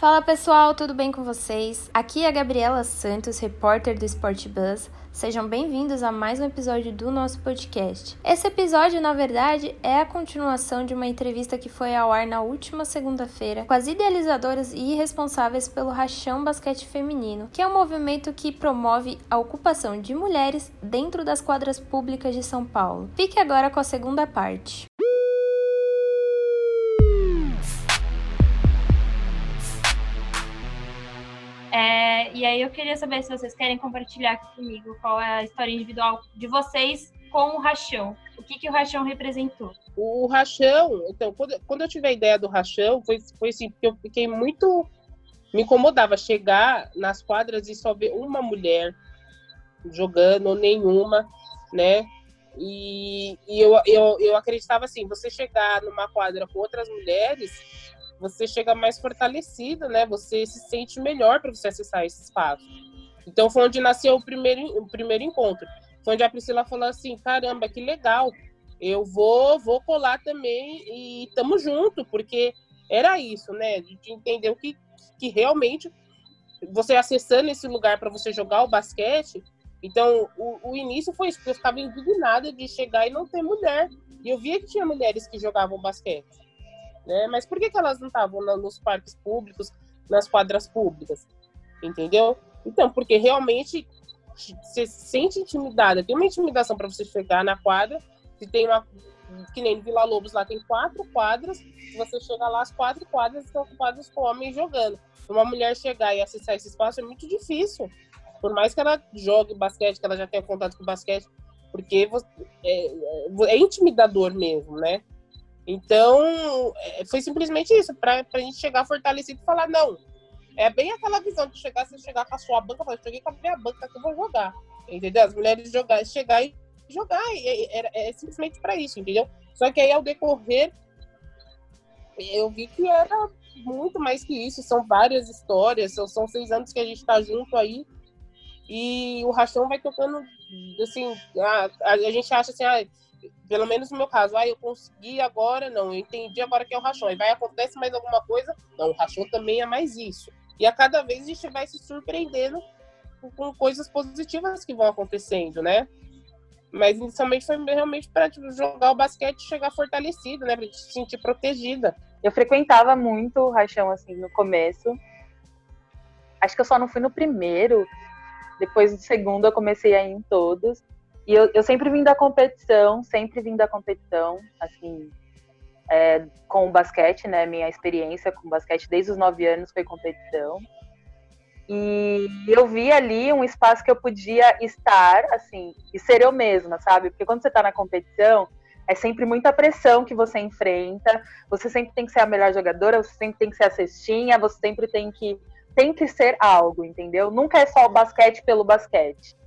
Fala pessoal, tudo bem com vocês? Aqui é a Gabriela Santos, repórter do Sport Buzz. Sejam bem-vindos a mais um episódio do nosso podcast. Esse episódio, na verdade, é a continuação de uma entrevista que foi ao ar na última segunda-feira com as idealizadoras e responsáveis pelo Rachão Basquete Feminino, que é um movimento que promove a ocupação de mulheres dentro das quadras públicas de São Paulo. Fique agora com a segunda parte. É, e aí eu queria saber se vocês querem compartilhar aqui comigo qual é a história individual de vocês com o Rachão. O que, que o Rachão representou? O Rachão, então, quando, eu tive a ideia do Rachão, foi, foi assim, porque eu fiquei muito. Me incomodava chegar nas quadras e só ver uma mulher jogando, ou nenhuma, né? E, e eu, eu, eu acreditava assim: você chegar numa quadra com outras mulheres, você chega mais fortalecido, né? Você se sente melhor para você acessar esse espaço. Então foi onde nasceu o primeiro, o primeiro encontro. Foi onde a Priscila falou assim: caramba, que legal. Eu vou, vou colar também e tamo junto, porque era isso, né? De entender que, que realmente você acessando esse lugar para você jogar o basquete. Então, o, o início foi isso, porque eu ficava indignada de chegar e não ter mulher. E eu via que tinha mulheres que jogavam basquete né? Mas por que, que elas não estavam nos parques públicos, nas quadras públicas? Entendeu? Então, porque realmente você se sente intimidada. Tem uma intimidação para você chegar na quadra. Se tem uma. Que nem Vila Lobos lá tem quatro quadras. Você chegar lá, as quatro quadras estão ocupadas com homens jogando. Uma mulher chegar e acessar esse espaço é muito difícil. Por mais que ela jogue basquete, que ela já tenha contato com basquete, porque é, é, é intimidador mesmo, né? Então, é, foi simplesmente isso, para a gente chegar fortalecido e falar, não. É bem aquela visão de chegar, você chegar com a sua banca, falar, cheguei com a minha banca que eu vou jogar. Entendeu? As mulheres jogar, chegar e jogar. É, é, é simplesmente para isso, entendeu? Só que aí, ao decorrer, eu vi que era muito mais que isso. São várias histórias, são, são seis anos que a gente está junto aí. E o Rachão vai tocando, assim, a, a, a gente acha assim, ah, pelo menos no meu caso, ah, eu consegui agora, não, eu entendi agora que é o rachão. E vai acontecer mais alguma coisa? Não, o rachão também é mais isso. E a cada vez a gente vai se surpreendendo com coisas positivas que vão acontecendo, né? Mas inicialmente foi realmente para tipo, jogar o basquete e chegar fortalecido, né? Pra gente se sentir protegida. Eu frequentava muito o rachão, assim, no começo. Acho que eu só não fui no primeiro. Depois do segundo eu comecei a ir em todos. E eu, eu sempre vim da competição, sempre vim da competição, assim, é, com o basquete, né? Minha experiência com basquete desde os nove anos foi competição. E eu vi ali um espaço que eu podia estar, assim, e ser eu mesma, sabe? Porque quando você tá na competição, é sempre muita pressão que você enfrenta. Você sempre tem que ser a melhor jogadora, você sempre tem que ser a cestinha, você sempre tem que tem que ser algo, entendeu? Nunca é só o basquete pelo basquete.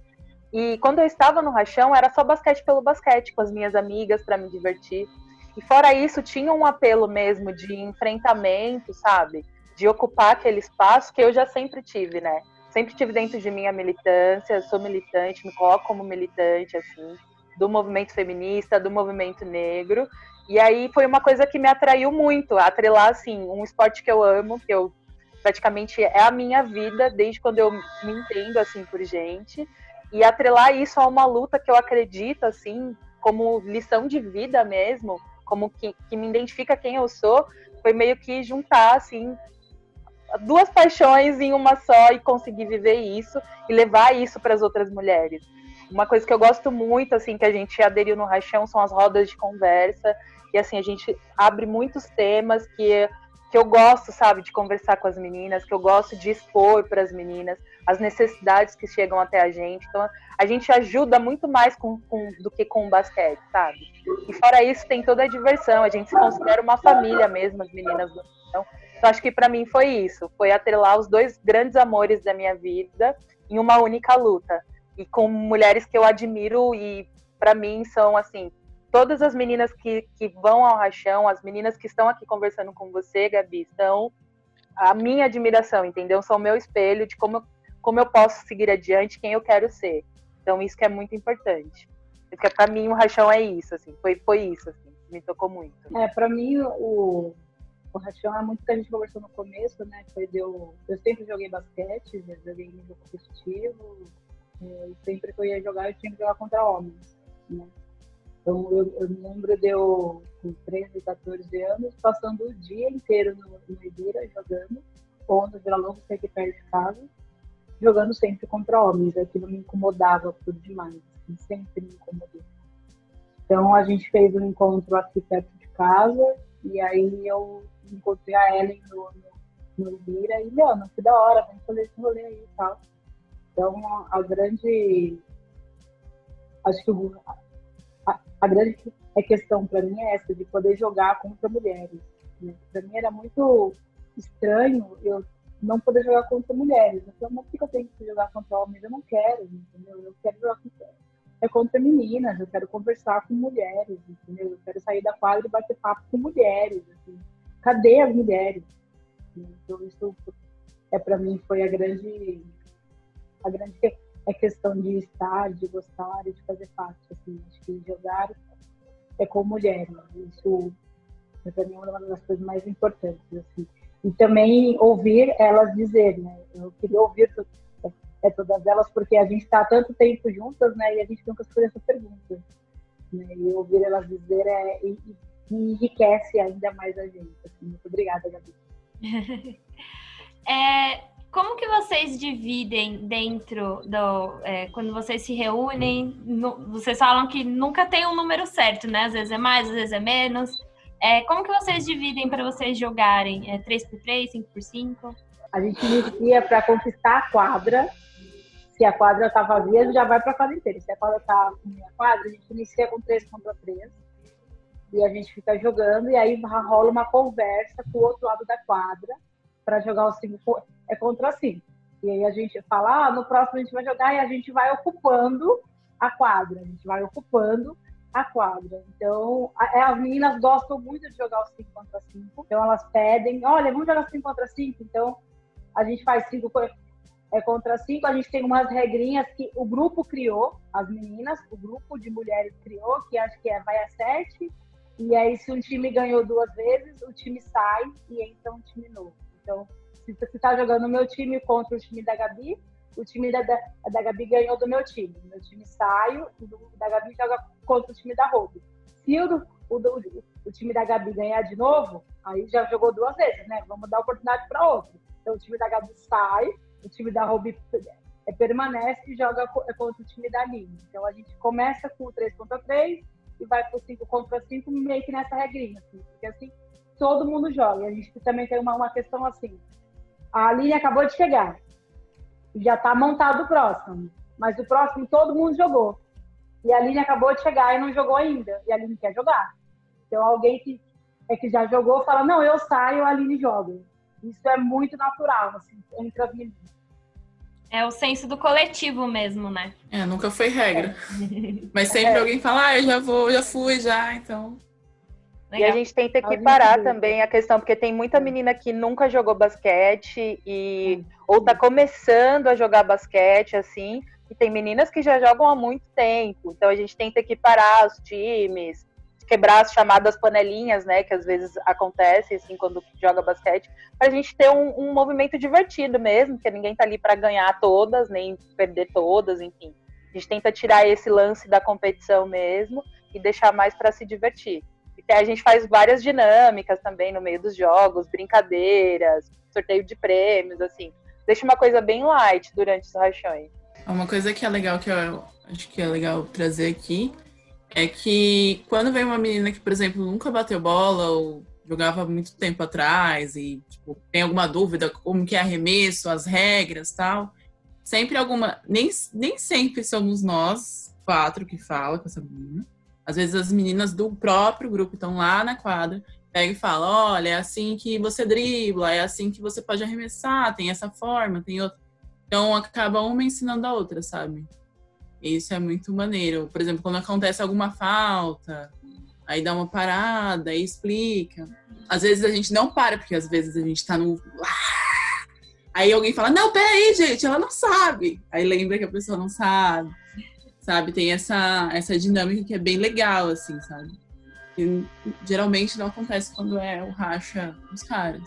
E quando eu estava no Rachão, era só basquete pelo basquete, com as minhas amigas, para me divertir. E fora isso, tinha um apelo mesmo de enfrentamento, sabe? De ocupar aquele espaço que eu já sempre tive, né? Sempre tive dentro de mim a militância, sou militante, me coloco como militante, assim, do movimento feminista, do movimento negro. E aí foi uma coisa que me atraiu muito, atrelar, assim, um esporte que eu amo, que eu praticamente é a minha vida, desde quando eu me entendo, assim, por gente e atrelar isso a uma luta que eu acredito, assim, como lição de vida mesmo, como que, que me identifica quem eu sou, foi meio que juntar, assim, duas paixões em uma só e conseguir viver isso e levar isso para as outras mulheres. Uma coisa que eu gosto muito, assim, que a gente aderiu no Rachão são as rodas de conversa. E, assim, a gente abre muitos temas que que eu gosto, sabe, de conversar com as meninas, que eu gosto de expor para as meninas as necessidades que chegam até a gente. Então, a gente ajuda muito mais com, com, do que com o basquete, sabe? E fora isso, tem toda a diversão. A gente se considera uma família mesmo, as meninas do então, então acho que para mim foi isso, foi atrelar os dois grandes amores da minha vida em uma única luta. E com mulheres que eu admiro e para mim são assim todas as meninas que, que vão ao rachão, as meninas que estão aqui conversando com você, Gabi, são a minha admiração, entendeu? São o meu espelho de como, como eu posso seguir adiante, quem eu quero ser. Então, isso que é muito importante. Porque para mim o rachão é isso, assim, foi, foi isso, assim, me tocou muito. É, para mim o, o Rachão é muito que a gente conversou no começo, né? Foi eu, eu sempre joguei basquete, já joguei nível competitivo, é, sempre que eu ia jogar, eu tinha que jogar contra homens, né? Então, eu, eu me lembro de eu, com 13, 14 anos, passando o dia inteiro no, no Ibira jogando, ou no Vila Longo, que é aqui perto de casa, jogando sempre contra homens. Aquilo me incomodava por demais, assim, sempre me incomodou. Então, a gente fez um encontro aqui perto de casa, e aí eu encontrei a Ellen no, no, no Ibira, e, mano, que da hora, vamos fazer esse rolê aí e tal. Então, a, grande. Acho que a, a grande questão para mim é essa, de poder jogar contra mulheres. Né? Para mim era muito estranho eu não poder jogar contra mulheres. Eu falei, mas por que eu tenho que jogar contra homens? Eu não quero, entendeu? Eu quero jogar contra, é contra meninas, eu quero conversar com mulheres, entendeu? Eu quero sair da quadra e bater papo com mulheres. Assim. Cadê as mulheres? Então, isso é para mim foi a grande a grande é questão de estar, de gostar e de fazer parte. Assim. Acho que jogar é com mulheres. Isso é para mim uma das coisas mais importantes. Assim. E também ouvir elas dizer, né? Eu queria ouvir é, todas elas, porque a gente está há tanto tempo juntas, né? E a gente nunca se faz essa pergunta. Né? E ouvir elas dizer é, e, e enriquece ainda mais a gente. Assim. Muito obrigada, Gabi. é, como que vocês dividem dentro do. É, quando vocês se reúnem, no, vocês falam que nunca tem um número certo, né? Às vezes é mais, às vezes é menos. É, como que vocês dividem para vocês jogarem? É 3x3, 5x5? A gente inicia para conquistar a quadra. Se a quadra está vazia, já vai para a quadra inteira. Se a quadra com a quadra, a gente inicia com 3 contra 3. E a gente fica jogando, e aí rola uma conversa com o outro lado da quadra para jogar o 5 é contra 5. E aí a gente fala, ah, no próximo a gente vai jogar e a gente vai ocupando a quadra, a gente vai ocupando a quadra. Então, a, é, as meninas gostam muito de jogar o 5 contra 5, então elas pedem, olha, vamos jogar 5 contra 5, então a gente faz 5 é contra 5, a gente tem umas regrinhas que o grupo criou, as meninas, o grupo de mulheres criou, que acho que é vai a 7, e aí se um time ganhou duas vezes, o time sai e entra um time novo. Então, se você está jogando o meu time contra o time da Gabi, o time da, da, da Gabi ganhou do meu time. Meu time saio e o da Gabi joga contra o time da Ruby. Se o, o, o, o, time da Gabi ganhar de novo, aí já jogou duas vezes, né? Vamos dar oportunidade para outro. Então o time da Gabi sai, o time da Ruby é, permanece e joga é contra o time da Lini. Então a gente começa com o 3 contra 3 e vai para o 5 contra 5, meio que nessa regrinha, assim, porque assim todo mundo joga. E a gente também tem uma, uma questão assim. A Aline acabou de chegar. Já está montado o próximo. Mas o próximo todo mundo jogou. E a Aline acabou de chegar e não jogou ainda. E a Aline quer jogar. Então alguém que, é que já jogou fala, não, eu saio, a Aline joga. Isso é muito natural, assim, entre as meninas. É o senso do coletivo mesmo, né? É, nunca foi regra. É. Mas sempre é. alguém fala, ah, eu já vou, já fui, já, então. Legal. E a gente tenta equiparar também a questão, porque tem muita menina que nunca jogou basquete e ou tá começando a jogar basquete, assim, e tem meninas que já jogam há muito tempo. Então a gente tenta equiparar os times, quebrar as chamadas panelinhas, né, que às vezes acontece assim quando joga basquete, para a gente ter um, um, movimento divertido mesmo, porque ninguém tá ali para ganhar todas, nem perder todas, enfim. A gente tenta tirar esse lance da competição mesmo e deixar mais para se divertir. A gente faz várias dinâmicas também no meio dos jogos, brincadeiras, sorteio de prêmios, assim. Deixa uma coisa bem light durante os rachões. Uma coisa que é legal, que eu acho que é legal trazer aqui, é que quando vem uma menina que, por exemplo, nunca bateu bola ou jogava muito tempo atrás e tipo, tem alguma dúvida como que é arremesso, as regras tal, sempre alguma. Nem, nem sempre somos nós quatro que fala com essa menina. Às vezes as meninas do próprio grupo estão lá na quadra, pega e fala, olha, é assim que você dribla, é assim que você pode arremessar, tem essa forma, tem outra. Então acaba uma ensinando a outra, sabe? Isso é muito maneiro. Por exemplo, quando acontece alguma falta, aí dá uma parada, aí explica. Às vezes a gente não para, porque às vezes a gente tá no. Aí alguém fala, não, peraí, gente, ela não sabe. Aí lembra que a pessoa não sabe sabe? Tem essa, essa dinâmica que é bem legal, assim, sabe? E geralmente não acontece quando é o racha dos caras.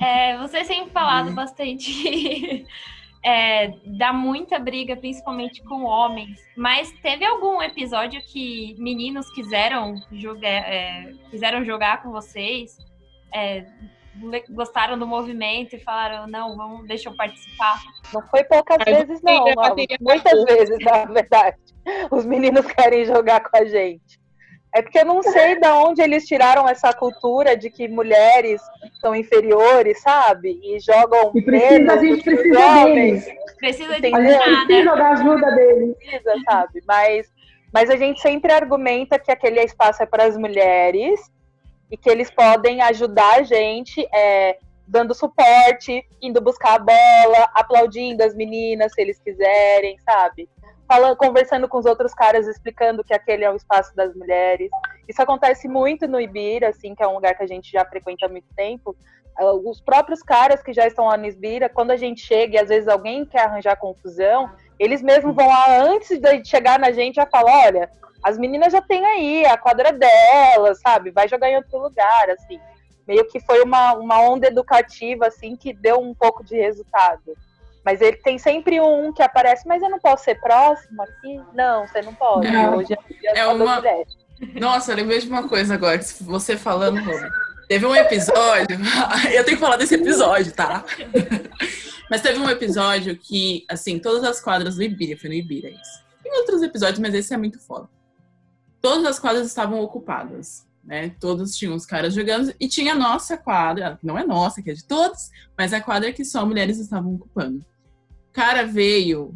É, você tem falado uhum. bastante. É, dá muita briga, principalmente com homens. Mas teve algum episódio que meninos quiseram jogar, é, quiseram jogar com vocês? É, gostaram do movimento e falaram, não, vamos, deixa eu participar. Não foi poucas vezes, não. Muitas vezes, na verdade. Os meninos querem jogar com a gente. É porque eu não sei de onde eles tiraram essa cultura de que mulheres são inferiores, sabe? E jogam e precisa, a gente precisa homens. deles. Precisa de a gente precisa da ajuda deles. Precisa, sabe? Mas, mas a gente sempre argumenta que aquele espaço é para as mulheres e que eles podem ajudar a gente é, dando suporte, indo buscar a bola, aplaudindo as meninas se eles quiserem, sabe? falando, conversando com os outros caras, explicando que aquele é o espaço das mulheres. Isso acontece muito no Ibira, assim, que é um lugar que a gente já frequenta há muito tempo. Ah, os próprios caras que já estão lá no Ibira, quando a gente chega e às vezes alguém quer arranjar confusão, eles mesmos vão lá antes de chegar na gente já falar, olha, as meninas já têm aí a quadra delas, sabe? Vai jogar em outro lugar, assim. Meio que foi uma, uma onda educativa, assim, que deu um pouco de resultado. Mas ele tem sempre um que aparece, mas eu não posso ser próximo aqui? Não, você não pode. Não. Hoje é, é uma. Nossa, eu lembrei de uma coisa agora, você falando, Teve um episódio, eu tenho que falar desse episódio, tá? mas teve um episódio que, assim, todas as quadras do Ibira, foi no Ibira isso. Tem outros episódios, mas esse é muito foda. Todas as quadras estavam ocupadas né? Todos tinham os caras jogando e tinha a nossa quadra, não é nossa, que é de todos, mas a quadra que só mulheres estavam ocupando cara veio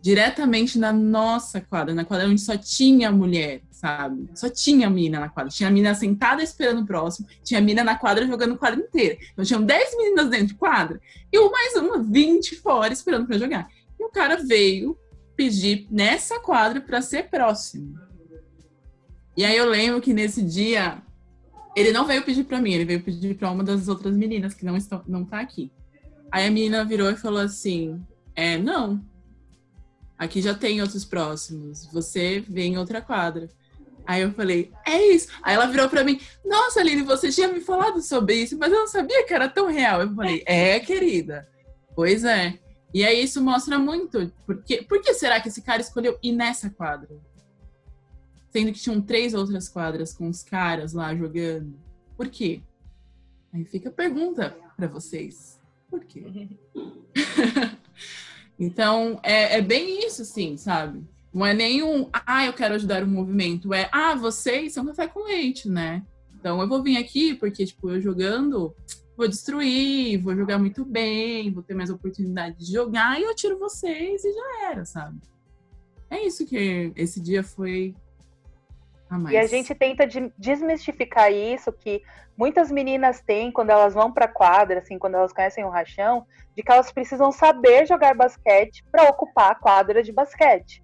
diretamente na nossa quadra, na quadra onde só tinha mulher, sabe? Só tinha mina na quadra. Tinha mina sentada esperando o próximo, tinha mina na quadra jogando quadra inteira. Então tinham 10 meninas dentro de quadra e mais uma 20 fora esperando para jogar. E o cara veio pedir nessa quadra para ser próximo. E aí eu lembro que nesse dia ele não veio pedir para mim, ele veio pedir para uma das outras meninas que não estão não tá aqui. Aí a menina virou e falou assim: é, não. Aqui já tem outros próximos. Você vê em outra quadra. Aí eu falei, é isso. Aí ela virou para mim, nossa, Aline, você tinha me falado sobre isso, mas eu não sabia que era tão real. Eu falei, é, querida. Pois é. E aí isso mostra muito. Porque, por que será que esse cara escolheu ir nessa quadra? Sendo que tinham três outras quadras com os caras lá jogando. Por quê? Aí fica a pergunta para vocês. Por quê? Então, é, é bem isso, assim, sabe? Não é nenhum, ah, eu quero ajudar o movimento. É, ah, vocês são café com leite, né? Então, eu vou vir aqui porque, tipo, eu jogando, vou destruir, vou jogar muito bem, vou ter mais oportunidade de jogar e eu tiro vocês e já era, sabe? É isso que esse dia foi a e a gente tenta desmistificar isso que muitas meninas têm quando elas vão para quadra, assim, quando elas conhecem o rachão, de que elas precisam saber jogar basquete para ocupar a quadra de basquete.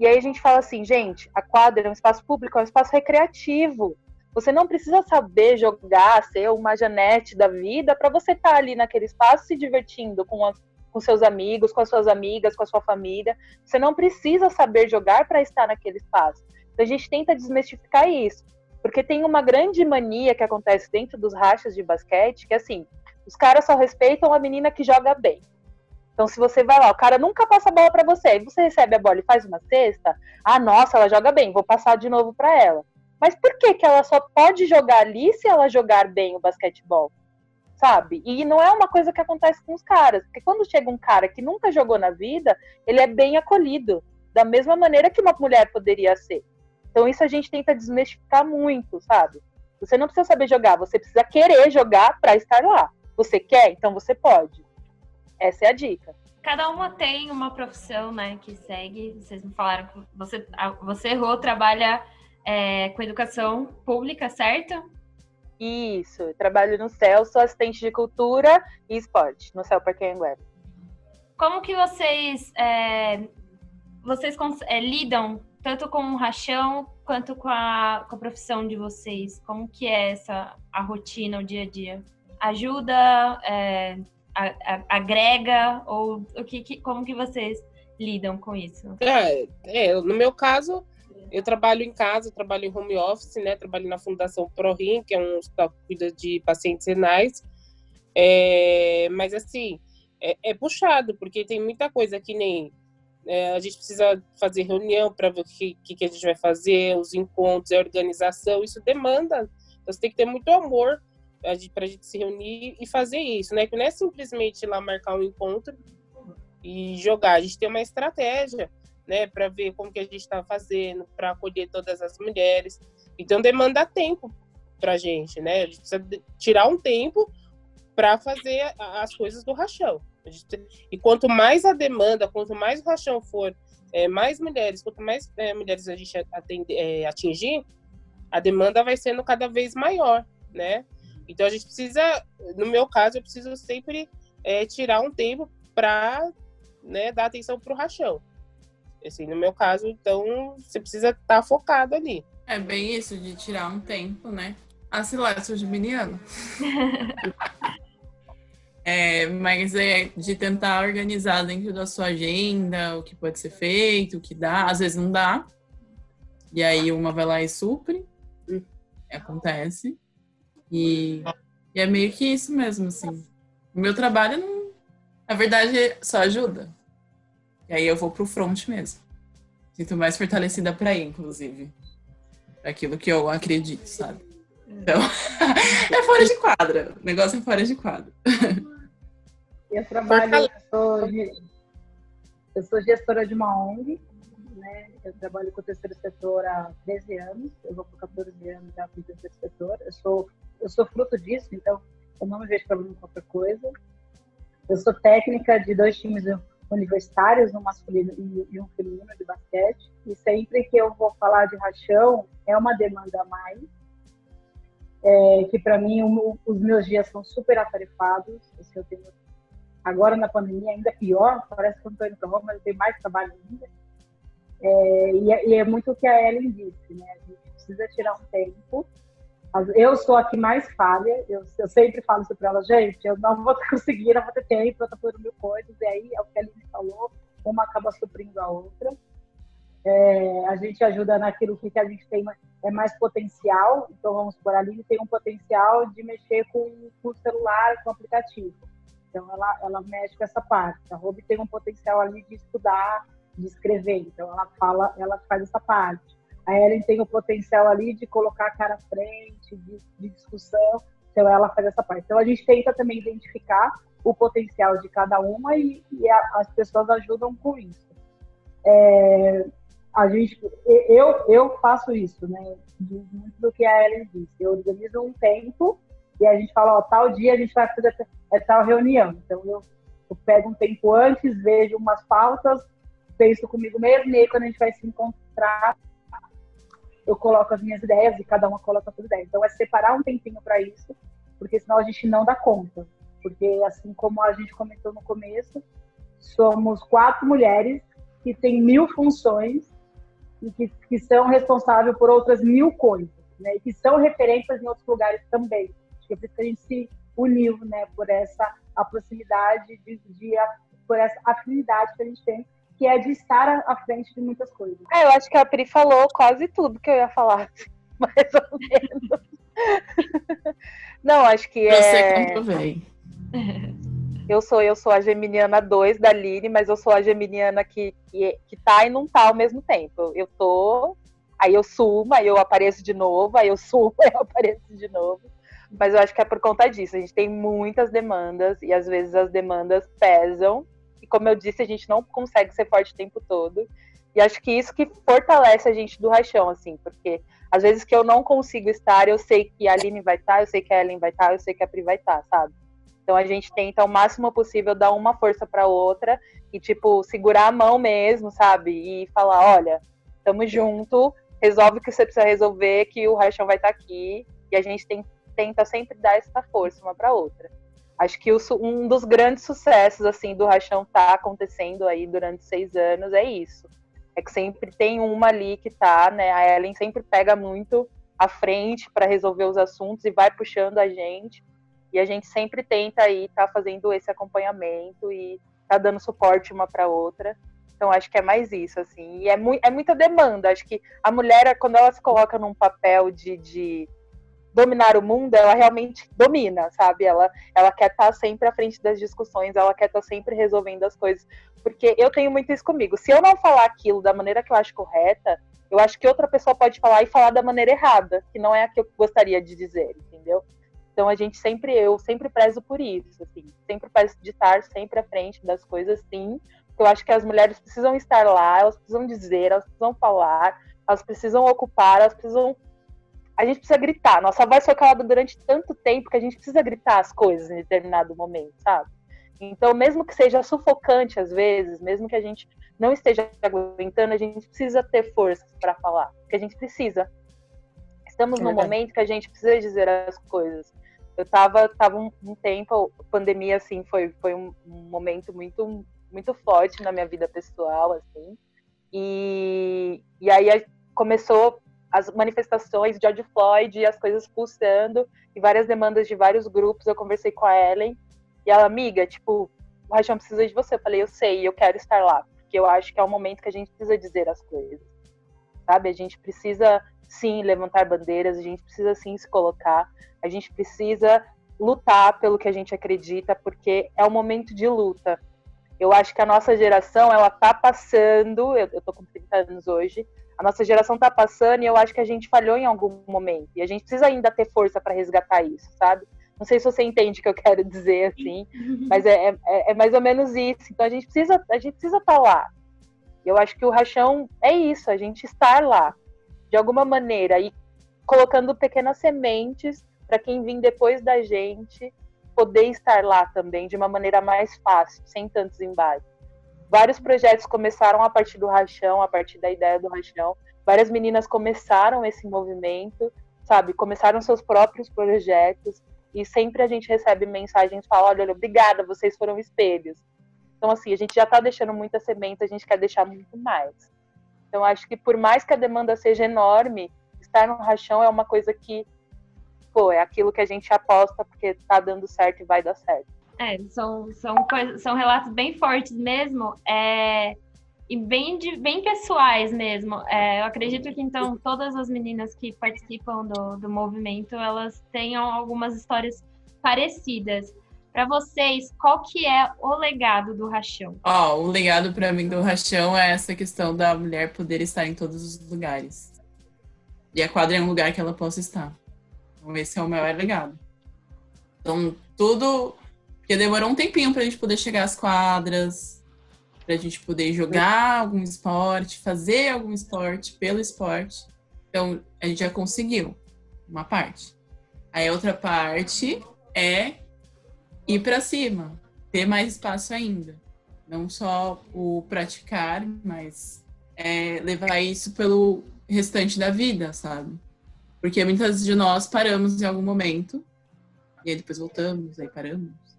E aí a gente fala assim, gente, a quadra é um espaço público, é um espaço recreativo. Você não precisa saber jogar, ser uma Janete da vida para você estar tá ali naquele espaço se divertindo com, as, com seus amigos, com as suas amigas, com a sua família. Você não precisa saber jogar para estar naquele espaço. Então a gente tenta desmistificar isso. Porque tem uma grande mania que acontece dentro dos rachas de basquete, que é assim, os caras só respeitam a menina que joga bem. Então, se você vai lá, o cara nunca passa a bola para você, aí você recebe a bola e faz uma cesta, ah, nossa, ela joga bem, vou passar de novo para ela. Mas por que, que ela só pode jogar ali se ela jogar bem o basquetebol? Sabe? E não é uma coisa que acontece com os caras, porque quando chega um cara que nunca jogou na vida, ele é bem acolhido, da mesma maneira que uma mulher poderia ser. Então isso a gente tenta desmistificar muito, sabe? Você não precisa saber jogar, você precisa querer jogar para estar lá. Você quer, então você pode. Essa é a dica. Cada uma tem uma profissão, né, que segue. Vocês me falaram que você, você errou, trabalha é, com educação pública, certo? Isso, eu trabalho no CEL, sou assistente de cultura e esporte no CEL Parque Anguera. Como que vocês, é, vocês é, lidam tanto com o rachão quanto com a, com a profissão de vocês? Como que é essa a rotina, o dia a dia? Ajuda, é, agrega ou o que, que, como que vocês lidam com isso? É, é, no meu caso, Eu trabalho em casa, trabalho em home office, né? Trabalho na Fundação ProRim, que é um hospital que cuida de pacientes renais. É, mas assim, é, é, puxado, porque tem muita coisa que nem é, a gente precisa fazer reunião para ver o que, que, a gente vai fazer, os encontros, a organização, isso demanda. Então, você tem que ter muito amor a gente se reunir e fazer isso, né? Que não é simplesmente ir lá marcar um encontro e jogar. A gente tem uma estratégia, né, para ver como que a gente está fazendo, para acolher todas as mulheres. Então, demanda tempo para a gente, né? A gente precisa tirar um tempo para fazer as coisas do rachão. E quanto mais a demanda, quanto mais o rachão for, é, mais mulheres, quanto mais é, mulheres a gente atende, é, atingir, a demanda vai sendo cada vez maior, né? Então a gente precisa, no meu caso, eu preciso sempre é, tirar um tempo para né, dar atenção para o rachão. Assim, no meu caso, então, você precisa estar tá focado ali. É bem isso, de tirar um tempo, né? Ah, sei lá, eu sou geminiano. É, mas é de tentar organizar dentro da sua agenda o que pode ser feito, o que dá. Às vezes não dá. E aí uma vai lá e supre. Acontece. E, e é meio que isso mesmo, assim. O meu trabalho, não, na verdade, só ajuda. E aí eu vou pro front mesmo. Sinto mais fortalecida para ir, inclusive. Para aquilo que eu acredito, sabe? Então, é fora de quadra. O negócio é fora de quadra. Eu trabalho, eu sou, eu sou gestora de uma ONG, né? Eu trabalho com o terceiro setor há 13 anos, eu vou por 14 anos já com o terceiro setor. Eu sou, eu sou fruto disso, então eu não me vejo trabalhando com qualquer coisa. Eu sou técnica de dois times universitários, um masculino e um feminino de basquete. E sempre que eu vou falar de rachão, é uma demanda a mais é, que para mim um, os meus dias são super atarefados. Assim, eu tenho, agora na pandemia ainda pior, parece que eu não estou indo para mas eu tenho mais trabalho ainda. É, e, é, e, é muito o que a Ellen disse, né? A gente precisa tirar um tempo. Eu sou a que mais falha, eu, eu sempre falo isso para ela, gente, eu não vou conseguir, não vou ter tempo, eu estou fazendo mil coisas, e aí é o que a Aline falou, uma acaba suprindo a outra. É, a gente ajuda naquilo que a gente tem é mais potencial. Então, vamos por ali, tem um potencial de mexer com, com o celular, com o aplicativo. Então, ela, ela mexe com essa parte. A Ruby tem um potencial ali de estudar, de escrever. Então, ela fala, ela faz essa parte. A Ellen tem o potencial ali de colocar a cara à frente, de, de discussão. Então, ela faz essa parte. Então, a gente tenta também identificar o potencial de cada uma e, e a, as pessoas ajudam com isso. É, a gente, eu, eu faço isso, né? Muito do que a Ellen disse. Eu organizo um tempo e a gente fala, ó, tal dia a gente vai fazer tal reunião. Então eu, eu pego um tempo antes, vejo umas pautas, penso comigo mesmo, e aí quando a gente vai se encontrar, eu coloco as minhas ideias e cada uma coloca as suas ideias. Então é separar um tempinho para isso, porque senão a gente não dá conta. Porque assim como a gente comentou no começo, somos quatro mulheres que têm mil funções e que, que são responsáveis por outras mil coisas, né? E que são referências em outros lugares também. Acho que é por isso que a gente se uniu, né? Por essa proximidade, de, de, por essa afinidade que a gente tem, que é de estar à frente de muitas coisas. É, eu acho que a Pri falou quase tudo que eu ia falar, mais ou menos. Não, acho que é... Você vem. Eu sou, eu sou a Geminiana 2 da Line, mas eu sou a Geminiana que, que, que tá e não tá ao mesmo tempo. Eu tô, aí eu sumo, aí eu apareço de novo, aí eu sumo, aí eu apareço de novo. Mas eu acho que é por conta disso. A gente tem muitas demandas e às vezes as demandas pesam. E como eu disse, a gente não consegue ser forte o tempo todo. E acho que isso que fortalece a gente do rachão, assim, porque às vezes que eu não consigo estar, eu sei que a Aline vai estar, eu sei que a Ellen vai estar, eu sei que a Pri vai estar, sabe? Então a gente tenta o máximo possível dar uma força para outra e tipo segurar a mão mesmo, sabe? E falar, olha, estamos junto, resolve o que você precisa resolver, que o Rachão vai estar tá aqui e a gente tem, tenta sempre dar essa força uma para outra. Acho que um dos grandes sucessos assim do Rachão tá acontecendo aí durante seis anos é isso. É que sempre tem uma ali que tá, né? A Ellen sempre pega muito à frente para resolver os assuntos e vai puxando a gente. E a gente sempre tenta aí tá fazendo esse acompanhamento e tá dando suporte uma para outra. Então acho que é mais isso, assim. E é, mu é muita demanda. Acho que a mulher, quando ela se coloca num papel de, de dominar o mundo, ela realmente domina, sabe? Ela, ela quer estar sempre à frente das discussões, ela quer estar sempre resolvendo as coisas. Porque eu tenho muito isso comigo. Se eu não falar aquilo da maneira que eu acho correta, eu acho que outra pessoa pode falar e falar da maneira errada, que não é a que eu gostaria de dizer, entendeu? Então a gente sempre, eu sempre prezo por isso, assim, sempre prezo de estar sempre à frente das coisas, sim. Eu acho que as mulheres precisam estar lá, elas precisam dizer, elas precisam falar, elas precisam ocupar, elas precisam a gente precisa gritar. Nossa voz foi calada durante tanto tempo que a gente precisa gritar as coisas em determinado momento, sabe? Então, mesmo que seja sufocante às vezes, mesmo que a gente não esteja aguentando, a gente precisa ter forças para falar, porque a gente precisa. Estamos é num momento que a gente precisa dizer as coisas. Eu tava, tava um, um tempo, a pandemia assim foi, foi um, um momento muito muito forte na minha vida pessoal, assim. E, e aí começou as manifestações de George Floyd e as coisas pulsando e várias demandas de vários grupos. Eu conversei com a Ellen e ela, amiga, tipo, o Rachão precisa de você. Eu falei, eu sei, eu quero estar lá, porque eu acho que é o momento que a gente precisa dizer as coisas, sabe? A gente precisa sim levantar bandeiras, a gente precisa sim se colocar, a gente precisa lutar pelo que a gente acredita, porque é um momento de luta. Eu acho que a nossa geração, ela tá passando, eu, eu tô com 30 anos hoje, a nossa geração tá passando e eu acho que a gente falhou em algum momento. E a gente precisa ainda ter força para resgatar isso, sabe? Não sei se você entende o que eu quero dizer, assim, mas é, é, é, mais ou menos isso. Então a gente precisa a gente precisa estar tá lá. E eu acho que o rachão é isso, a gente estar lá, de alguma maneira, e colocando pequenas sementes para quem vir depois da gente poder estar lá também de uma maneira mais fácil, sem tantos embates vários projetos começaram a partir do rachão, a partir da ideia do rachão. Várias meninas começaram esse movimento, sabe? Começaram seus próprios projetos e sempre a gente recebe mensagens fala, olha, obrigada, vocês foram espelhos. Então assim, a gente já está deixando muita semente, a gente quer deixar muito mais. Então acho que por mais que a demanda seja enorme, estar no rachão é uma coisa que, pô, é aquilo que a gente aposta porque está dando certo e vai dar certo. É, são, são, são relatos bem fortes mesmo, é, e bem, de, bem pessoais mesmo. É, eu acredito que, então, todas as meninas que participam do, do movimento, elas tenham algumas histórias parecidas. Para vocês, qual que é o legado do Rachão? Ó, oh, o legado para mim do Rachão é essa questão da mulher poder estar em todos os lugares. E a quadra é um lugar que ela possa estar. Então, esse é o maior legado. Então, tudo porque demorou um tempinho para a gente poder chegar às quadras, para a gente poder jogar algum esporte, fazer algum esporte pelo esporte. Então, a gente já conseguiu uma parte. Aí outra parte é ir para cima, ter mais espaço ainda. Não só o praticar, mas é levar isso pelo restante da vida, sabe? Porque muitas de nós paramos em algum momento, e aí depois voltamos, aí paramos.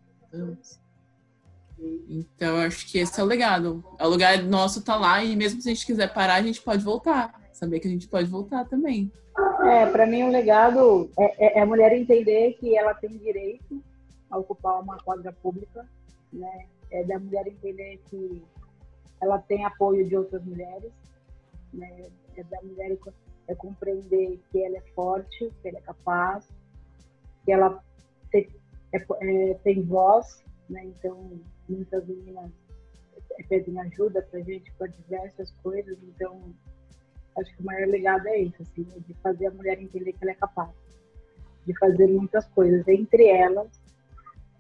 Então, acho que esse é o legado. O lugar nosso tá lá e mesmo se a gente quiser parar, a gente pode voltar. Saber que a gente pode voltar também. É, para mim o legado é, é, é, a mulher entender que ela tem direito a ocupar uma quadra pública, né? É da mulher entender que ela tem apoio de outras mulheres, né? É da mulher é compreender que ela é forte, que ela é capaz, que ela é, é, tem voz, né? Então, muitas meninas pedem ajuda para a gente para diversas coisas. Então, acho que o maior legado é isso, assim, de fazer a mulher entender que ela é capaz de fazer muitas coisas, entre elas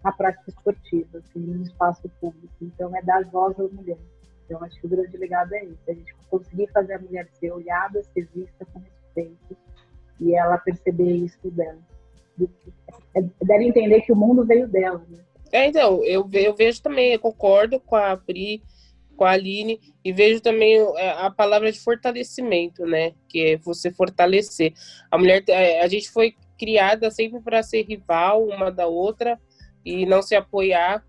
a prática esportiva, assim, no espaço público. Então, é dar voz às mulheres. Então, acho que o grande legado é isso, a gente conseguir fazer a mulher ser olhada, ser vista com respeito e ela perceber isso dela. É, deve entender que o mundo veio dela. Né? É, então, eu, eu vejo também, eu concordo com a Pri, com a Aline, e vejo também é, a palavra de fortalecimento, né? Que é você fortalecer. A mulher, é, a gente foi criada sempre para ser rival uma da outra e não se apoiar.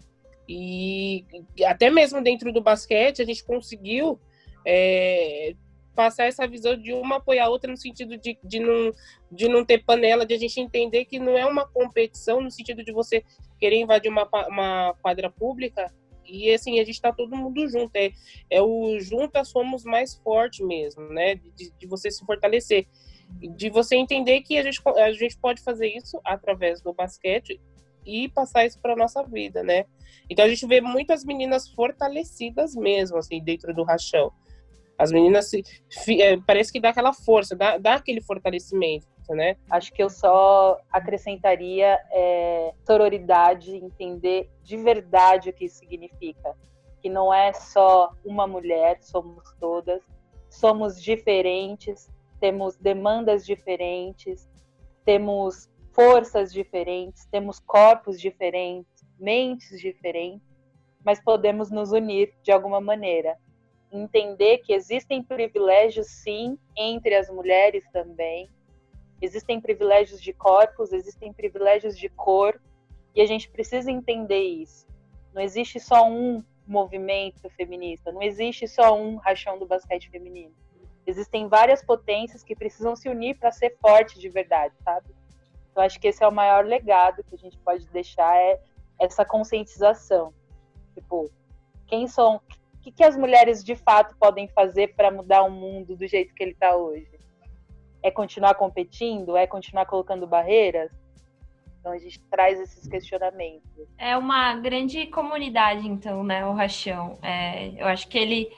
E até mesmo dentro do basquete, a gente conseguiu é, passar essa visão de uma apoiar a outra no sentido de, de, não, de não ter panela, de a gente entender que não é uma competição no sentido de você querer invadir uma, uma quadra pública e assim, a gente está todo mundo junto. É, é o juntas somos mais forte mesmo, né? De, de você se fortalecer. De você entender que a gente, a gente pode fazer isso através do basquete e passar isso para nossa vida, né? Então a gente vê muitas meninas fortalecidas mesmo, assim, dentro do rachão. As meninas se, é, parece que dá aquela força, dá, dá aquele fortalecimento, né? Acho que eu só acrescentaria é, sororidade, entender de verdade o que isso significa. Que não é só uma mulher, somos todas, somos diferentes, temos demandas diferentes, temos forças diferentes, temos corpos diferentes, mentes diferentes, mas podemos nos unir de alguma maneira. Entender que existem privilégios, sim, entre as mulheres também. Existem privilégios de corpos, existem privilégios de cor, e a gente precisa entender isso. Não existe só um movimento feminista, não existe só um rachão do basquete feminino. Existem várias potências que precisam se unir para ser forte de verdade, sabe? Eu acho que esse é o maior legado que a gente pode deixar é essa conscientização. Tipo, quem são, o que, que as mulheres de fato podem fazer para mudar o mundo do jeito que ele está hoje? É continuar competindo? É continuar colocando barreiras? Então a gente traz esses questionamentos. É uma grande comunidade, então, né, o Rachão. É, eu acho que ele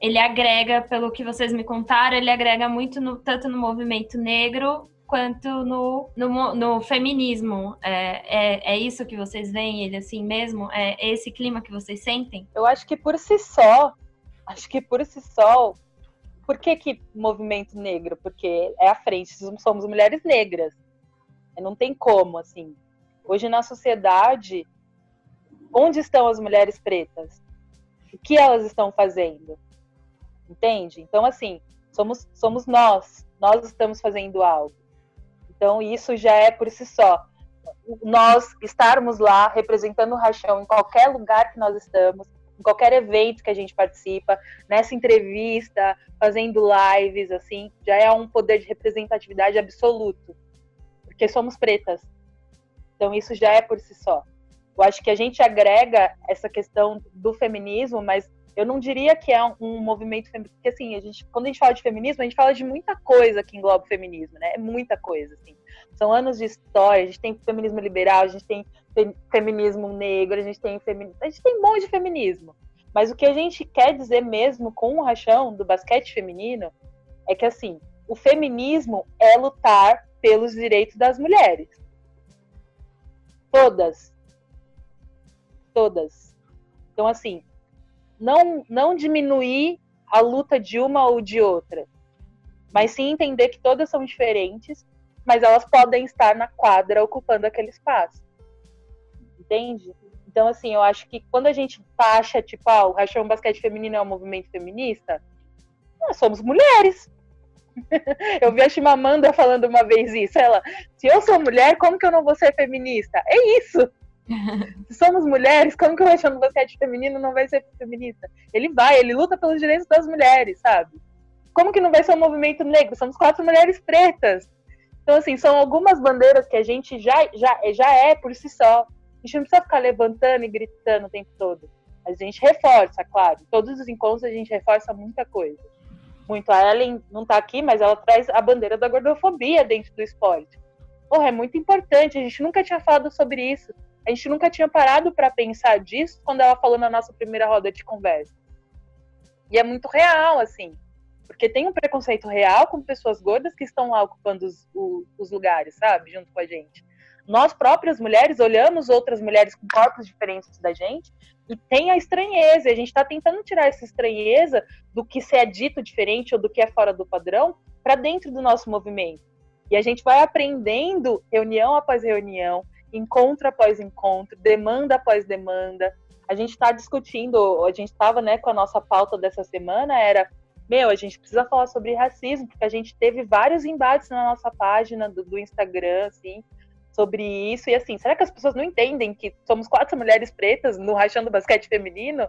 ele agrega, pelo que vocês me contaram, ele agrega muito no, tanto no movimento negro quanto no, no, no feminismo. É, é, é, isso que vocês veem ele assim mesmo? É esse clima que vocês sentem? Eu acho que por si só, acho que por si só, por que que movimento negro? Porque é a frente, somos mulheres negras. Não tem como, assim. Hoje na sociedade, onde estão as mulheres pretas? O que elas estão fazendo? Entende? Então, assim, somos, somos nós. Nós estamos fazendo algo. Então, isso já é por si só. Nós estarmos lá representando o Rachão em qualquer lugar que nós estamos, em qualquer evento que a gente participa, nessa entrevista, fazendo lives, assim, já é um poder de representatividade absoluto. Porque somos pretas. Então, isso já é por si só. Eu acho que a gente agrega essa questão do feminismo, mas eu não diria que é um, movimento feminista, porque assim, a gente, quando a gente fala de feminismo, a gente fala de muita coisa que engloba o feminismo, né? É muita coisa, assim. São anos de história, a gente tem feminismo liberal, a gente tem feminismo negro, a gente tem feminismo, a gente tem um monte de feminismo. Mas o que a gente quer dizer mesmo com o rachão do basquete feminino é que assim, o feminismo é lutar pelos direitos das mulheres. Todas. Todas. Então assim, não, não diminuir a luta de uma ou de outra, mas sim entender que todas são diferentes, mas elas podem estar na quadra ocupando aquele espaço. Entende? Então, assim, eu acho que quando a gente taxa, tipo, ah, o Rachão Basquete Feminino é um movimento feminista, nós somos mulheres. eu vi a Chimamanda falando uma vez isso. Ela, se eu sou mulher, como que eu não vou ser feminista? É isso. Somos mulheres, como que o Rachão do basquete feminino não vai ser feminista? Ele vai, ele luta pelos direitos das mulheres, sabe? Como que não vai ser um movimento negro? Somos quatro mulheres pretas. Então, assim, são algumas bandeiras que a gente já, já, já é por si só. A gente não precisa ficar levantando e gritando o tempo todo. A gente reforça, claro. Todos os encontros a gente reforça muita coisa. Muito. A Ellen não tá aqui, mas ela traz a bandeira da gordofobia dentro do esporte. Porra, é muito importante. A gente nunca tinha falado sobre isso. A gente nunca tinha parado para pensar disso quando ela falou na nossa primeira roda de conversa. E é muito real, assim. Porque tem um preconceito real com pessoas gordas que estão lá ocupando os, os lugares, sabe? Junto com a gente. Nós próprias mulheres olhamos outras mulheres com corpos diferentes da gente e tem a estranheza. E a gente está tentando tirar essa estranheza do que se é dito diferente ou do que é fora do padrão para dentro do nosso movimento. E a gente vai aprendendo reunião após reunião, encontro após encontro, demanda após demanda. A gente está discutindo, a gente estava né, com a nossa pauta dessa semana, era, meu, a gente precisa falar sobre racismo, porque a gente teve vários embates na nossa página do, do Instagram, assim, sobre isso. E assim, será que as pessoas não entendem que somos quatro mulheres pretas no Rachando Basquete Feminino?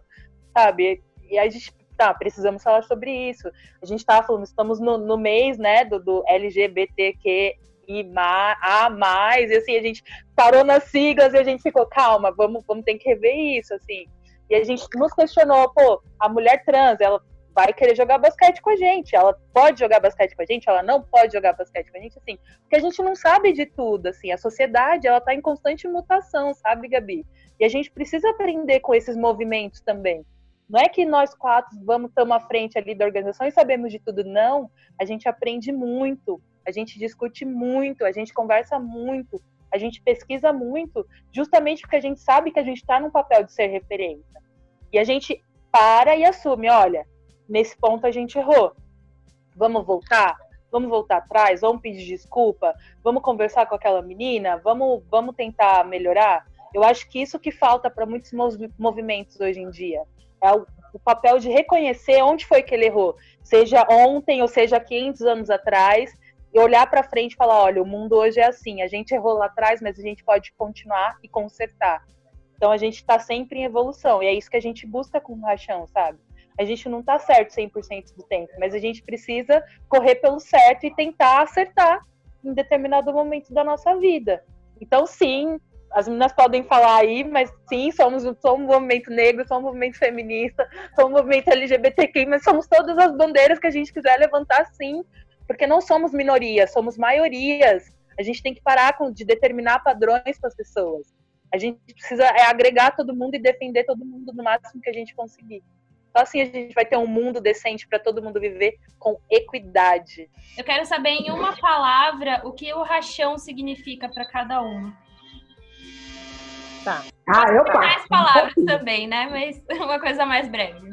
Sabe? E a gente tá, precisamos falar sobre isso. A gente estava falando, estamos no, no mês, né, do, do LGBTQ e a mais, e assim, a gente parou nas siglas e a gente ficou, calma, vamos, vamos ter que rever isso, assim. E a gente nos questionou, pô, a mulher trans, ela vai querer jogar basquete com a gente. Ela pode jogar basquete com a gente, ela não pode jogar basquete com a gente, assim, porque a gente não sabe de tudo, assim, a sociedade, ela tá em constante mutação, sabe, Gabi? E a gente precisa aprender com esses movimentos também. Não é que nós quatro vamos estar à frente ali da organização e sabemos de tudo, não. A gente aprende muito, a gente discute muito, a gente conversa muito, a gente pesquisa muito, justamente porque a gente sabe que a gente está num papel de ser referência. E a gente para e assume, olha, nesse ponto a gente errou. Vamos voltar? Vamos voltar atrás? Vamos pedir desculpa? Vamos conversar com aquela menina? Vamos, vamos tentar melhorar? Eu acho que isso que falta para muitos movimentos hoje em dia. É o, o, papel de reconhecer onde foi que ele errou, seja ontem ou seja 500 anos atrás, e olhar para frente e falar: olha, o mundo hoje é assim, a gente errou lá atrás, mas a gente pode continuar e consertar. Então a gente está sempre em evolução, e é isso que a gente busca com o Rachão, sabe? A gente não está certo 100% do tempo, mas a gente precisa correr pelo certo e tentar acertar em determinado momento da nossa vida. Então, sim, as meninas podem falar aí, mas sim, somos, somos um movimento negro, somos um movimento feminista, somos um movimento LGBTQ, mas somos todas as bandeiras que a gente quiser levantar, sim, porque não somos minorias, somos maiorias. A gente tem que parar com, de determinar padrões para as pessoas. A gente precisa é, agregar todo mundo e defender todo mundo no máximo que a gente conseguir. Só assim a gente vai ter um mundo decente para todo mundo viver com equidade. Eu quero saber em uma palavra o que o rachão significa para cada um. Tá. Ah, eu passo. Mais palavras também, né? Mas uma coisa mais breve.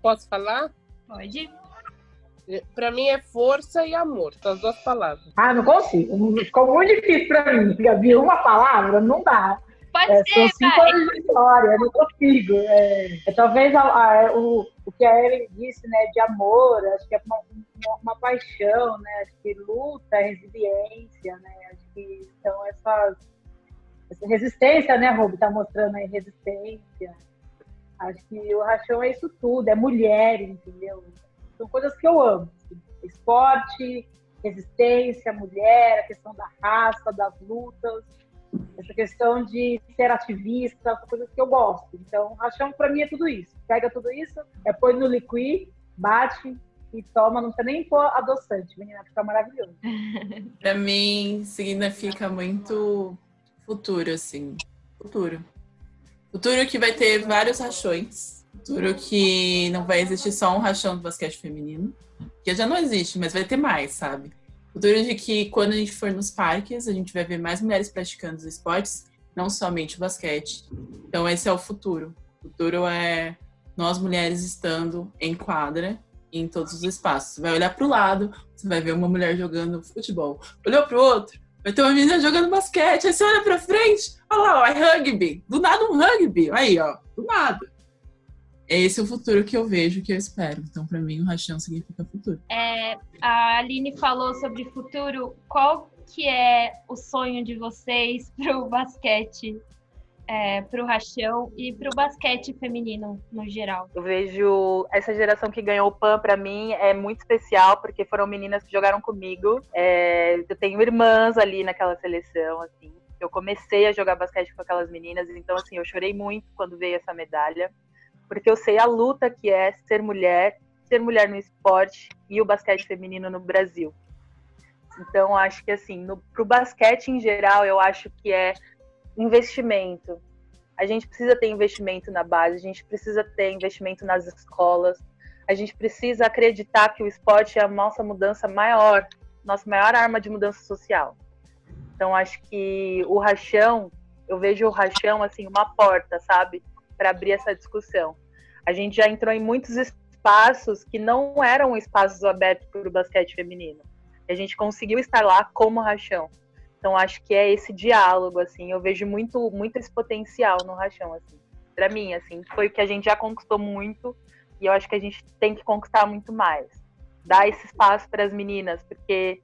Posso falar? Pode. Para mim é força e amor, são as duas palavras. Ah, não consigo. Ficou muito difícil para mim, Gabi. Uma palavra não dá. Pode é, ser, São cinco anos de história, não consigo. É, é talvez a, a, o, o que a Ellen disse, né, de amor, acho que é uma, uma, uma, paixão, né, acho que luta, resiliência, né, acho que são essas, essa resistência, né, Ruby, tá mostrando aí resistência. Acho que o Rachão é isso tudo, é mulher, entendeu? São coisas que eu amo. Assim. Esporte, resistência, mulher, a questão da raça, das lutas essa questão de ser ativista, são coisas que eu gosto. Então, rachão para mim é tudo isso. Pega tudo isso, é põe no liqui, bate e toma, não precisa nem pôr adoçante, menina, fica maravilhoso. para mim, significa muito futuro, assim. Futuro. Futuro que vai ter vários rachões. Futuro que não vai existir só um rachão do basquete feminino. Que já não existe, mas vai ter mais, sabe? Futuro de que quando a gente for nos parques, a gente vai ver mais mulheres praticando os esportes, não somente o basquete. Então esse é o futuro. O futuro é nós mulheres estando em quadra em todos os espaços. Você vai olhar para o lado, você vai ver uma mulher jogando futebol. Olhou para o outro, vai ter uma menina jogando basquete. Aí você olha para frente, olha lá, ó, é rugby. Do nada um rugby. Aí, ó, do nada é esse o futuro que eu vejo, que eu espero. Então, para mim, o rachão significa futuro. É, a Aline falou sobre futuro. Qual que é o sonho de vocês para o basquete, é, para o rachão e para o basquete feminino no geral? Eu vejo essa geração que ganhou o PAN para mim é muito especial porque foram meninas que jogaram comigo. É, eu tenho irmãs ali naquela seleção, assim. Eu comecei a jogar basquete com aquelas meninas, então assim, eu chorei muito quando veio essa medalha porque eu sei a luta que é ser mulher, ser mulher no esporte e o basquete feminino no Brasil. Então, acho que assim, para o basquete em geral, eu acho que é investimento. A gente precisa ter investimento na base, a gente precisa ter investimento nas escolas, a gente precisa acreditar que o esporte é a nossa mudança maior, nossa maior arma de mudança social. Então, acho que o rachão, eu vejo o rachão assim, uma porta, sabe? Para abrir essa discussão a gente já entrou em muitos espaços que não eram espaços abertos para o basquete feminino. A gente conseguiu estar lá como rachão. Então acho que é esse diálogo assim, eu vejo muito muito esse potencial no rachão assim. Para mim assim, foi o que a gente já conquistou muito e eu acho que a gente tem que conquistar muito mais. Dar esse espaço para as meninas, porque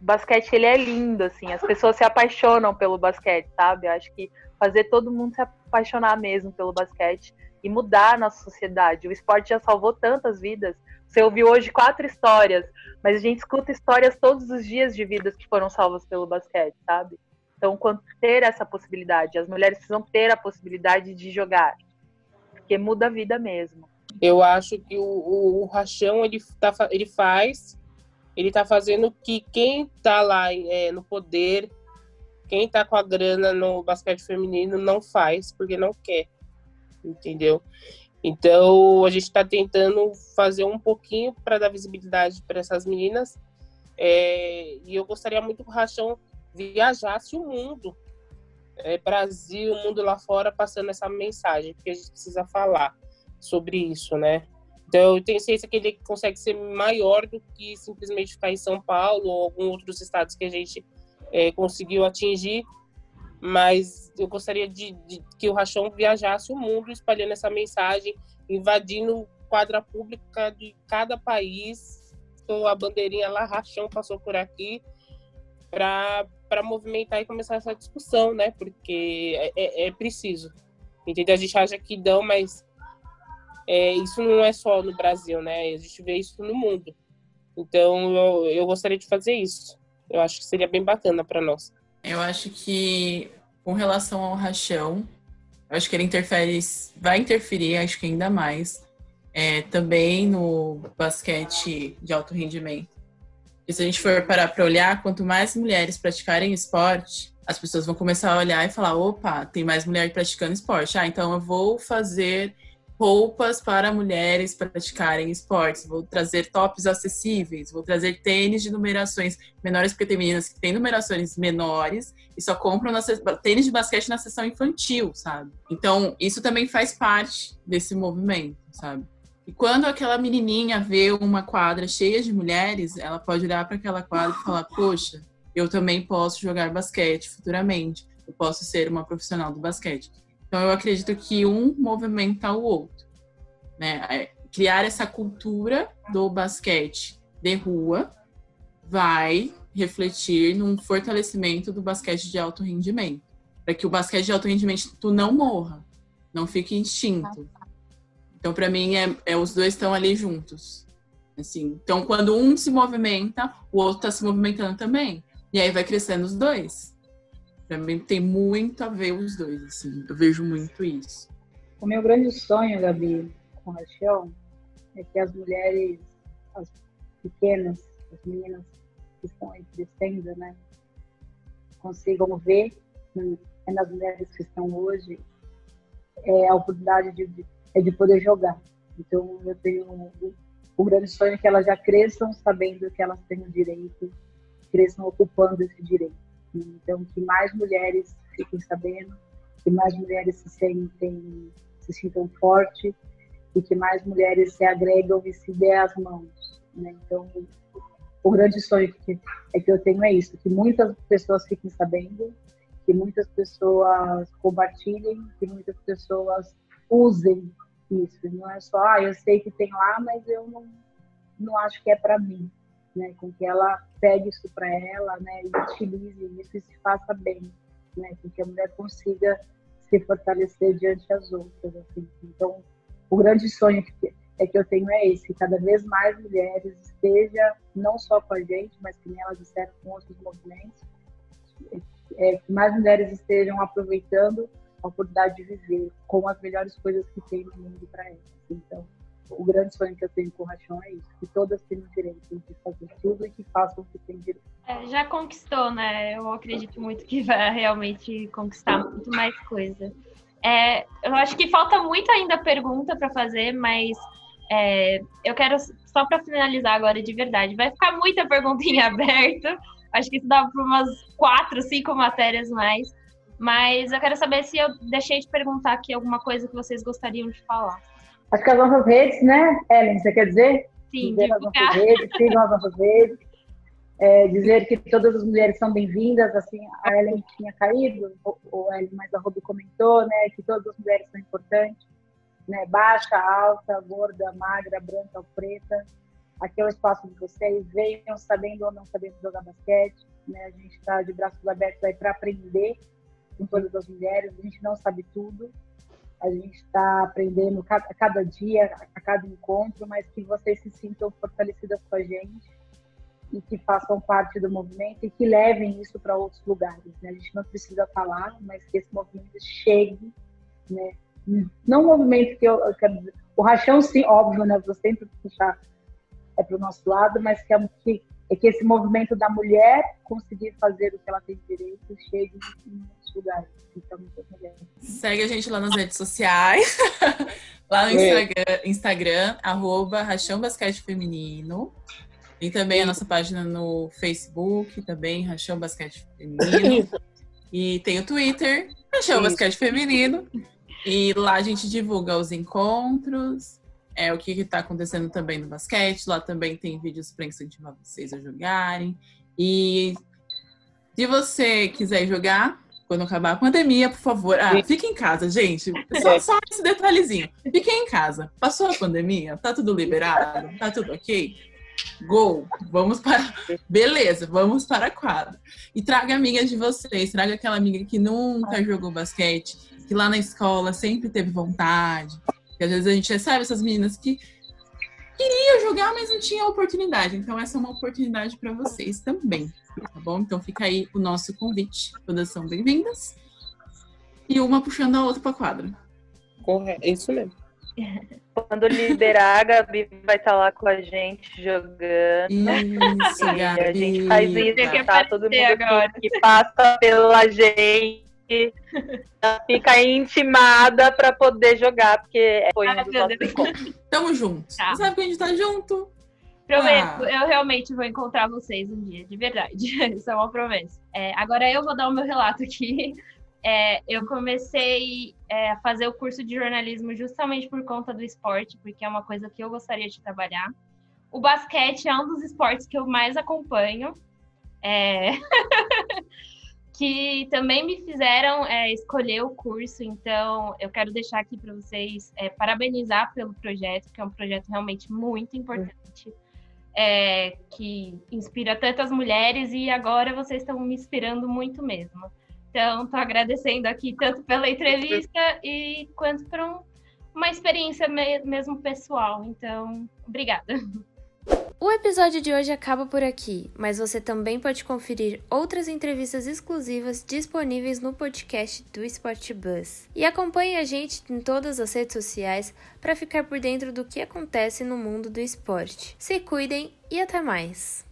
basquete ele é lindo assim, as pessoas se apaixonam pelo basquete, sabe? Eu acho que fazer todo mundo se apaixonar mesmo pelo basquete e mudar a nossa sociedade. O esporte já salvou tantas vidas. Você ouviu hoje quatro histórias, mas a gente escuta histórias todos os dias de vidas que foram salvas pelo basquete, sabe? Então, quanto ter essa possibilidade, as mulheres precisam ter a possibilidade de jogar. porque muda a vida mesmo. Eu acho que o, o, o Rachão ele, tá, ele faz, ele tá fazendo que quem tá lá é, no poder, quem tá com a grana no basquete feminino não faz, porque não quer, entendeu? Então a gente está tentando fazer um pouquinho para dar visibilidade para essas meninas. É, e eu gostaria muito que o Rachão viajasse o mundo, é, Brasil, mundo lá fora, passando essa mensagem, porque a gente precisa falar sobre isso, né? Então, eu tenho ciência que ele consegue ser maior do que simplesmente ficar em São Paulo ou alguns outros estados que a gente é, conseguiu atingir, mas eu gostaria de, de, que o Rachão viajasse o mundo espalhando essa mensagem, invadindo quadra pública de cada país, com a bandeirinha lá, Rachão passou por aqui, para movimentar e começar essa discussão, né? Porque é, é, é preciso. Entendeu? A gente acha que dão, mas é, isso não é só no Brasil, né? A gente vê isso no mundo. Então, eu, eu gostaria de fazer isso. Eu acho que seria bem bacana para nós. Eu acho que, com relação ao rachão, eu acho que ele interfere, vai interferir, acho que ainda mais, é, também no basquete de alto rendimento. E se a gente for parar para olhar, quanto mais mulheres praticarem esporte, as pessoas vão começar a olhar e falar: opa, tem mais mulher praticando esporte. Ah, então eu vou fazer roupas para mulheres praticarem esportes, vou trazer tops acessíveis, vou trazer tênis de numerações menores, porque tem meninas que têm numerações menores e só compram tênis de basquete na sessão infantil, sabe? Então, isso também faz parte desse movimento, sabe? E quando aquela menininha vê uma quadra cheia de mulheres, ela pode olhar para aquela quadra e falar: Poxa, eu também posso jogar basquete futuramente, eu posso ser uma profissional do basquete. Então, eu acredito que um movimenta o outro. Né? É, criar essa cultura do basquete de rua vai refletir num fortalecimento do basquete de alto rendimento. Para que o basquete de alto rendimento tu não morra, não fique extinto. Então, para mim, é, é, os dois estão ali juntos. Assim, então, quando um se movimenta, o outro está se movimentando também. E aí vai crescendo os dois. Para mim, tem muito a ver os dois. Assim, eu vejo muito isso. O meu grande sonho, Gabi, com a Rachel, é que as mulheres, as pequenas, as meninas que estão aí crescendo, né, consigam ver né, nas mulheres que estão hoje é, a oportunidade de, de é de poder jogar. Então, eu tenho um grande sonho que elas já cresçam sabendo que elas têm o direito, cresçam ocupando esse direito. Então, que mais mulheres fiquem sabendo, que mais mulheres se sentem, se sintam fortes e que mais mulheres se agregam e se dê as mãos. Né? Então, o grande sonho que, é que eu tenho é isso, que muitas pessoas fiquem sabendo, que muitas pessoas compartilhem, que muitas pessoas usem isso. Não é só, ah, eu sei que tem lá, mas eu não, não acho que é para mim. Né? Com que ela pegue isso para ela, né? E utilize isso e se faça bem, né? Com que a mulher consiga se fortalecer diante das outras. Assim. Então, o grande sonho que, é que eu tenho é esse, que cada vez mais mulheres estejam não só com a gente, mas que nem elas disseram com outros movimentos, é, que mais mulheres estejam aproveitando a oportunidade de viver com as melhores coisas que tem no mundo para elas. Então, o grande sonho que eu tenho com o Rachão é isso, que todas tenham direito de fazer tudo e que façam o que tem direito. É, já conquistou, né? Eu acredito muito que vai realmente conquistar muito mais coisa. É, eu acho que falta muito ainda pergunta para fazer, mas é, eu quero, só para finalizar agora de verdade, vai ficar muita perguntinha aberta. Acho que isso dá para umas quatro, cinco matérias mais. Mas eu quero saber se eu deixei de perguntar aqui alguma coisa que vocês gostariam de falar. Acho que as nossas redes, né, Ellen, você quer dizer? Sim, dizer as nossas redes, sigam as nossas redes. É, dizer que todas as mulheres são bem-vindas, assim, a Ellen tinha caído, o Ellen mais a comentou, né, que todas as mulheres são importantes, né, baixa, alta, gorda, magra, branca ou preta, aqui é o espaço de vocês, venham sabendo ou não sabendo jogar basquete, né, a gente está de braços abertos aí para aprender, com todas as mulheres, a gente não sabe tudo, a gente está aprendendo a cada dia, a cada encontro, mas que vocês se sintam fortalecidas com a gente e que façam parte do movimento e que levem isso para outros lugares. Né? A gente não precisa falar, mas que esse movimento chegue né, não um movimento que eu, eu quero dizer, o rachão sim, óbvio, né? Vou sempre puxar é para o nosso lado, mas que é, que é que esse movimento da mulher conseguir fazer o que ela tem direito chegue em muitos lugares. Então, Segue a gente lá nas redes sociais. lá no Instagram, Instagram arroba Rachão Basquete Feminino. Tem também a nossa página no Facebook, também Rachão Basquete Feminino. e tem o Twitter, Rachão. Basquete Feminino. E lá a gente divulga os encontros, é o que está acontecendo também no basquete. Lá também tem vídeos para incentivar vocês a jogarem. E se você quiser jogar, quando acabar a pandemia, por favor, ah, fique em casa, gente. Só, só esse detalhezinho. Fiquem em casa. Passou a pandemia, tá tudo liberado, tá tudo ok Gol, vamos para. Beleza, vamos para a quadra. E traga amigas de vocês, traga aquela amiga que nunca jogou basquete, que lá na escola sempre teve vontade. Que às vezes a gente recebe essas meninas que queriam jogar, mas não tinha oportunidade. Então, essa é uma oportunidade para vocês também, tá bom? Então, fica aí o nosso convite. Todas são bem-vindas. E uma puxando a outra para quadra. Correto, é isso mesmo. Quando liberar, a Gabi vai estar tá lá com a gente jogando. Isso, Gabi. a gente faz isso, tá? Todo mundo agora. que passa pela gente fica intimada para poder jogar, porque foi um dos nossos encontros. Tamo junto. Tá. Sabe que a gente tá junto? Prometo, ah. eu realmente vou encontrar vocês um dia, de verdade. Isso é uma promessa. É, agora eu vou dar o meu relato aqui é, eu comecei é, a fazer o curso de jornalismo justamente por conta do esporte, porque é uma coisa que eu gostaria de trabalhar. O basquete é um dos esportes que eu mais acompanho, é... que também me fizeram é, escolher o curso. Então, eu quero deixar aqui para vocês é, parabenizar pelo projeto, que é um projeto realmente muito importante. É, que inspira tantas mulheres e agora vocês estão me inspirando muito mesmo. Então, estou agradecendo aqui tanto pela entrevista e quanto por um, uma experiência mesmo pessoal. Então, obrigada. O episódio de hoje acaba por aqui, mas você também pode conferir outras entrevistas exclusivas disponíveis no podcast do Sport. E acompanhe a gente em todas as redes sociais para ficar por dentro do que acontece no mundo do esporte. Se cuidem e até mais!